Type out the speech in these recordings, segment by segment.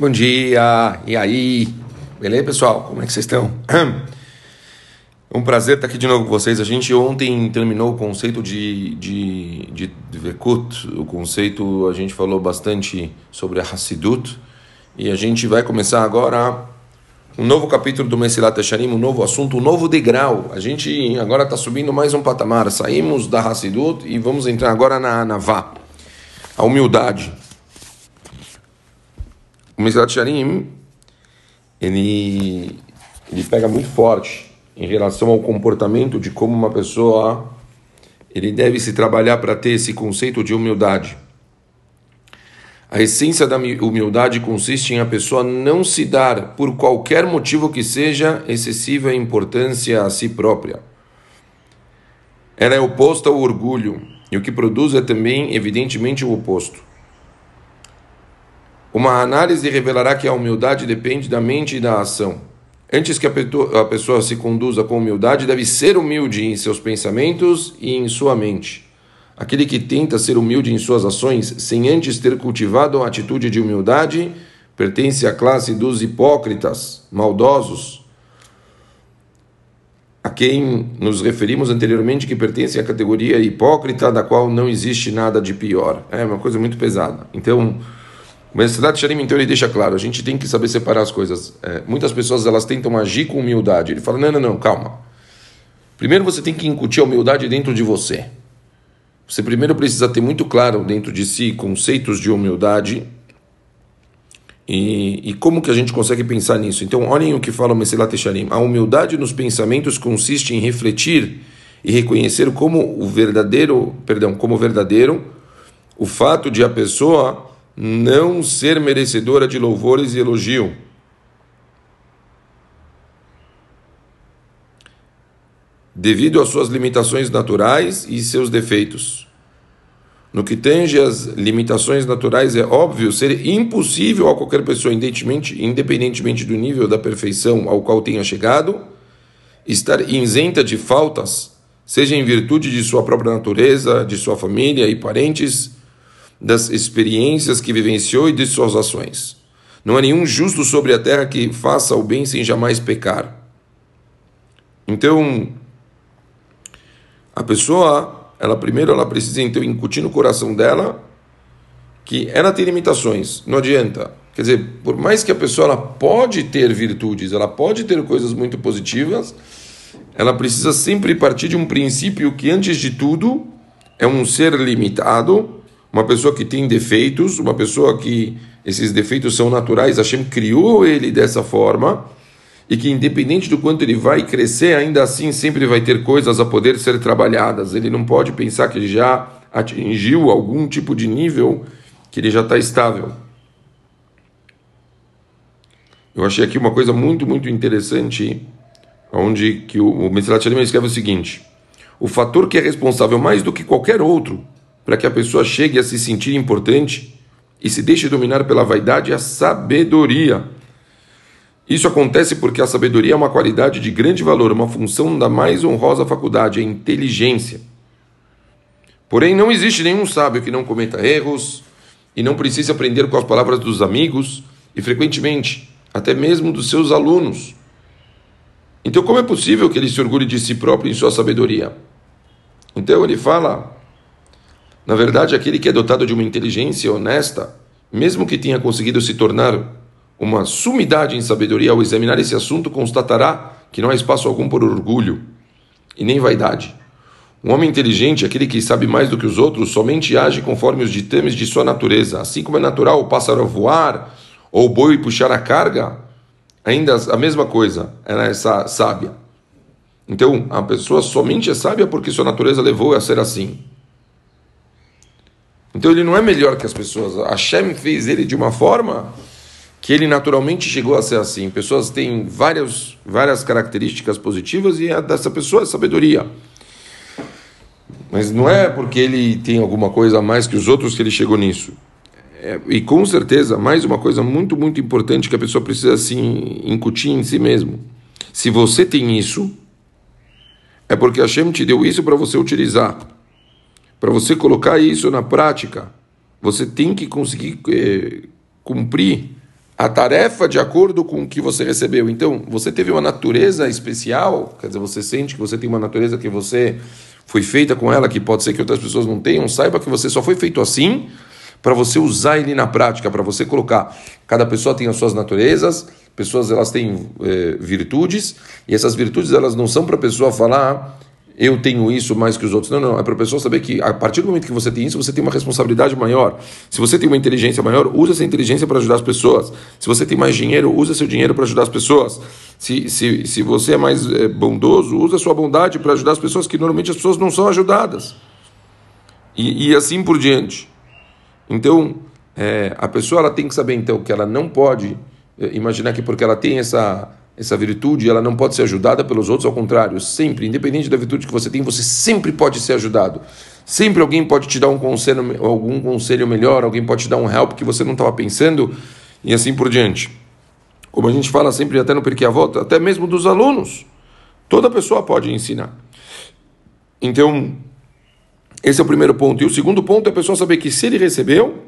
Bom dia, e aí? Beleza, pessoal? Como é que vocês estão? Um prazer estar aqui de novo com vocês. A gente ontem terminou o conceito de, de, de, Vekut, o conceito, a gente falou bastante sobre a Hassidut, e a gente vai começar agora um novo capítulo do Mesilat Esharim, um novo assunto, um novo degrau. A gente agora está subindo mais um patamar. Saímos da Hassidut e vamos entrar agora na Navá, a humildade. O Mesilat ele, ele pega muito forte em relação ao comportamento de como uma pessoa ele deve se trabalhar para ter esse conceito de humildade. A essência da humildade consiste em a pessoa não se dar, por qualquer motivo que seja, excessiva importância a si própria. Ela é oposta ao orgulho, e o que produz é também, evidentemente, o oposto. Uma análise revelará que a humildade depende da mente e da ação. Antes que a pessoa se conduza com humildade, deve ser humilde em seus pensamentos e em sua mente. Aquele que tenta ser humilde em suas ações, sem antes ter cultivado a atitude de humildade, pertence à classe dos hipócritas, maldosos, a quem nos referimos anteriormente, que pertence à categoria hipócrita, da qual não existe nada de pior. É uma coisa muito pesada. Então, o Mesilat Sharim, então, ele deixa claro, a gente tem que saber separar as coisas. É, muitas pessoas, elas tentam agir com humildade. Ele fala, não, não, não, calma. Primeiro você tem que incutir a humildade dentro de você. Você primeiro precisa ter muito claro dentro de si conceitos de humildade e, e como que a gente consegue pensar nisso. Então, olhem o que fala o Mesilat Sharim. A humildade nos pensamentos consiste em refletir e reconhecer como o verdadeiro, perdão, como verdadeiro o fato de a pessoa não ser merecedora de louvores e elogio. Devido às suas limitações naturais e seus defeitos. No que tange às limitações naturais, é óbvio ser impossível a qualquer pessoa, independentemente do nível da perfeição ao qual tenha chegado, estar isenta de faltas, seja em virtude de sua própria natureza, de sua família e parentes das experiências que vivenciou e de suas ações. Não há nenhum justo sobre a terra que faça o bem sem jamais pecar. Então, a pessoa, ela primeiro ela precisa então incutir no coração dela que ela tem limitações, não adianta. Quer dizer, por mais que a pessoa ela pode ter virtudes, ela pode ter coisas muito positivas, ela precisa sempre partir de um princípio que antes de tudo é um ser limitado uma pessoa que tem defeitos, uma pessoa que esses defeitos são naturais, Hashem criou ele dessa forma, e que independente do quanto ele vai crescer, ainda assim sempre vai ter coisas a poder ser trabalhadas. Ele não pode pensar que ele já atingiu algum tipo de nível que ele já está estável. Eu achei aqui uma coisa muito, muito interessante, onde que o, o Mesilat escreve o seguinte: o fator que é responsável mais do que qualquer outro para que a pessoa chegue a se sentir importante e se deixe dominar pela vaidade e a sabedoria. Isso acontece porque a sabedoria é uma qualidade de grande valor, uma função da mais honrosa faculdade, a inteligência. Porém, não existe nenhum sábio que não cometa erros e não precise aprender com as palavras dos amigos e, frequentemente, até mesmo dos seus alunos. Então, como é possível que ele se orgulhe de si próprio em sua sabedoria? Então, ele fala na verdade, aquele que é dotado de uma inteligência honesta, mesmo que tenha conseguido se tornar uma sumidade em sabedoria ao examinar esse assunto, constatará que não há espaço algum por orgulho e nem vaidade. Um homem inteligente, aquele que sabe mais do que os outros, somente age conforme os ditames de sua natureza. Assim como é natural o pássaro voar ou o boi puxar a carga, ainda a mesma coisa, ela é sábia. Então, a pessoa somente é sábia porque sua natureza levou a ser assim. Então ele não é melhor que as pessoas. Hashem fez ele de uma forma que ele naturalmente chegou a ser assim. Pessoas têm várias, várias características positivas e a dessa pessoa é sabedoria. Mas não é porque ele tem alguma coisa a mais que os outros que ele chegou nisso. É, e com certeza, mais uma coisa muito, muito importante que a pessoa precisa assim, incutir em si mesmo. Se você tem isso, é porque Hashem te deu isso para você utilizar. Para você colocar isso na prática, você tem que conseguir é, cumprir a tarefa de acordo com o que você recebeu. Então, você teve uma natureza especial, quer dizer, você sente que você tem uma natureza que você foi feita com ela, que pode ser que outras pessoas não tenham, saiba que você só foi feito assim para você usar ele na prática, para você colocar. Cada pessoa tem as suas naturezas, pessoas elas têm é, virtudes, e essas virtudes elas não são para a pessoa falar eu tenho isso mais que os outros. Não, não. É para a pessoa saber que a partir do momento que você tem isso, você tem uma responsabilidade maior. Se você tem uma inteligência maior, use essa inteligência para ajudar as pessoas. Se você tem mais dinheiro, use seu dinheiro para ajudar as pessoas. Se, se, se você é mais é, bondoso, use a sua bondade para ajudar as pessoas, que normalmente as pessoas não são ajudadas. E, e assim por diante. Então, é, a pessoa ela tem que saber então que ela não pode é, imaginar que porque ela tem essa essa virtude ela não pode ser ajudada pelos outros, ao contrário, sempre, independente da virtude que você tem, você sempre pode ser ajudado. Sempre alguém pode te dar um conselho, algum conselho melhor, alguém pode te dar um help que você não estava pensando e assim por diante. Como a gente fala sempre até no Porque a Volta, até mesmo dos alunos, toda pessoa pode ensinar. Então, esse é o primeiro ponto. E o segundo ponto é a pessoa saber que se ele recebeu,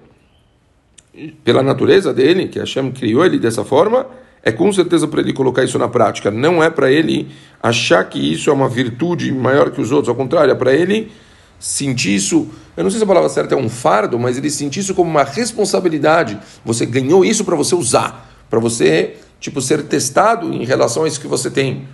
pela natureza dele, que a Hashem criou ele dessa forma, é com certeza para ele colocar isso na prática. Não é para ele achar que isso é uma virtude maior que os outros. Ao contrário, é para ele sentir isso. Eu não sei se a palavra certa é um fardo, mas ele sentir isso como uma responsabilidade. Você ganhou isso para você usar, para você tipo ser testado em relação a isso que você tem.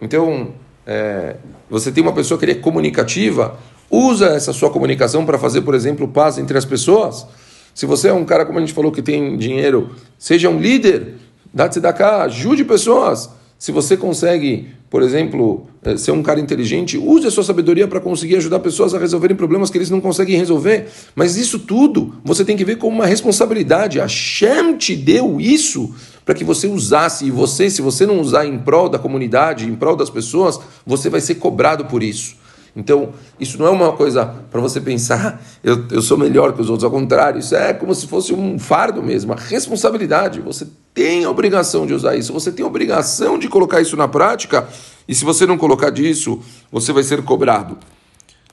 Então, é, você tem uma pessoa que é comunicativa, usa essa sua comunicação para fazer, por exemplo, paz entre as pessoas. Se você é um cara, como a gente falou, que tem dinheiro, seja um líder, Dá-te da cá, ajude pessoas. Se você consegue, por exemplo, eh, ser um cara inteligente, use a sua sabedoria para conseguir ajudar pessoas a resolverem problemas que eles não conseguem resolver. Mas isso tudo você tem que ver como uma responsabilidade. A Shem te deu isso para que você usasse. E você, se você não usar em prol da comunidade, em prol das pessoas, você vai ser cobrado por isso. Então, isso não é uma coisa para você pensar, eu, eu sou melhor que os outros, ao contrário, isso é como se fosse um fardo mesmo, uma responsabilidade. Você tem a obrigação de usar isso, você tem a obrigação de colocar isso na prática, e se você não colocar disso, você vai ser cobrado.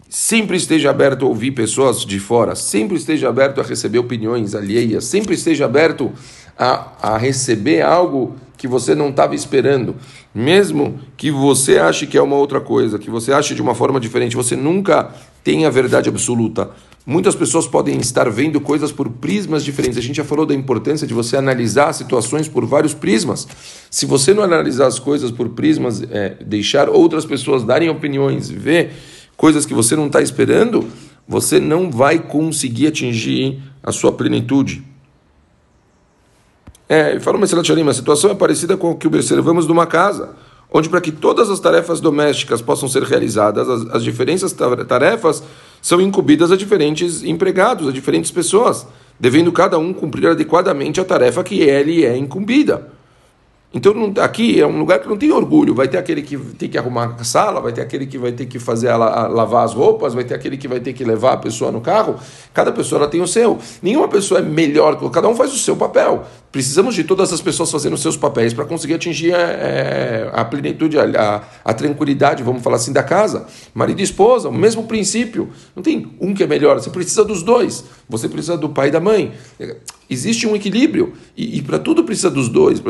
Sempre esteja aberto a ouvir pessoas de fora, sempre esteja aberto a receber opiniões alheias, sempre esteja aberto a, a receber algo que você não estava esperando, mesmo que você ache que é uma outra coisa, que você ache de uma forma diferente, você nunca tem a verdade absoluta. Muitas pessoas podem estar vendo coisas por prismas diferentes. A gente já falou da importância de você analisar situações por vários prismas. Se você não analisar as coisas por prismas, é, deixar outras pessoas darem opiniões, ver coisas que você não está esperando, você não vai conseguir atingir a sua plenitude. É, fala Messelat Shalim, a situação é parecida com o que observamos numa casa, onde para que todas as tarefas domésticas possam ser realizadas, as, as diferentes tarefas são incumbidas a diferentes empregados, a diferentes pessoas, devendo cada um cumprir adequadamente a tarefa que ele é incumbida. Então aqui é um lugar que não tem orgulho. Vai ter aquele que tem que arrumar a sala, vai ter aquele que vai ter que fazer ela lavar as roupas, vai ter aquele que vai ter que levar a pessoa no carro. Cada pessoa ela tem o seu. Nenhuma pessoa é melhor, cada um faz o seu papel. Precisamos de todas as pessoas fazendo os seus papéis para conseguir atingir é, a plenitude, a, a, tranquilidade, vamos falar assim, da casa. Marido e esposa, o mesmo princípio. Não tem um que é melhor, você precisa dos dois. Você precisa do pai e da mãe. Existe um equilíbrio e, e para tudo precisa dos dois.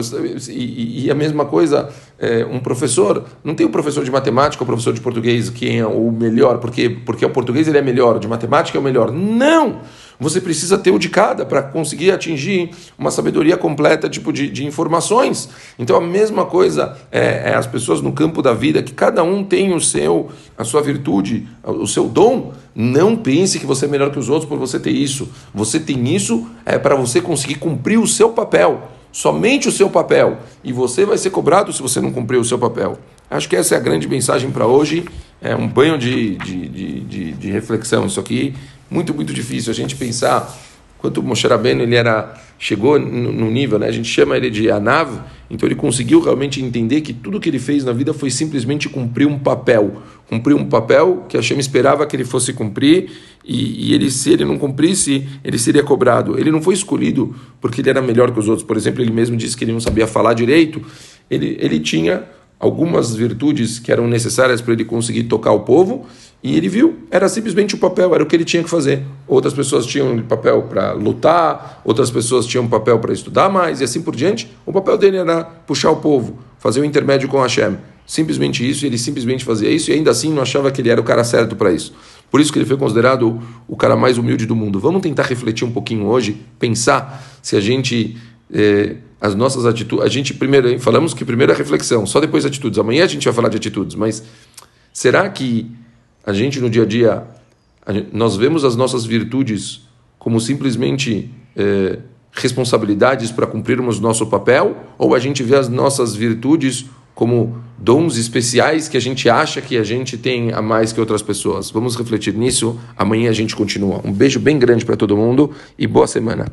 E, e a mesma coisa, é, um professor, não tem o um professor de matemática ou professor de português quem é o melhor, porque, porque o português ele é melhor, de matemática é o melhor. Não! Você precisa ter o de cada para conseguir atingir uma sabedoria completa tipo de, de informações. Então a mesma coisa é, é, as pessoas no campo da vida, que cada um tem o seu, a sua virtude, o seu dom. Não pense que você é melhor que os outros por você ter isso. Você tem isso é para você conseguir cumprir o seu papel somente o seu papel, e você vai ser cobrado se você não cumprir o seu papel. Acho que essa é a grande mensagem para hoje. É um banho de, de, de, de, de reflexão. Isso aqui muito, muito difícil a gente pensar quanto Moshe Rabbeinu ele era, chegou no, nível, né? a gente chama ele de Anav, então ele conseguiu realmente entender que tudo que ele fez na vida foi simplesmente cumprir um papel, cumprir um papel que a Hashem esperava que ele fosse cumprir, e, e, ele, se ele não cumprisse, ele seria cobrado. Ele não foi escolhido porque ele era melhor que os outros, por exemplo, ele mesmo disse que ele não sabia falar direito, ele, ele tinha algumas virtudes que eram necessárias para ele conseguir tocar o povo, e ele viu, era simplesmente o papel, era o que ele tinha que fazer. Outras pessoas tinham papel para lutar, outras pessoas tinham papel para estudar mais, e assim por diante. O papel dele era puxar o povo, fazer o intermédio com Hashem. Simplesmente isso, ele simplesmente fazia isso, e ainda assim não achava que ele era o cara certo para isso. Por isso que ele foi considerado o cara mais humilde do mundo. Vamos tentar refletir um pouquinho hoje, pensar se a gente. Eh, as nossas atitudes. A gente primeiro falamos que primeiro é reflexão, só depois atitudes. Amanhã a gente vai falar de atitudes, mas será que a gente no dia a dia nós vemos as nossas virtudes como simplesmente é, responsabilidades para cumprirmos nosso papel, ou a gente vê as nossas virtudes como dons especiais que a gente acha que a gente tem a mais que outras pessoas? Vamos refletir nisso. Amanhã a gente continua. Um beijo bem grande para todo mundo e boa semana.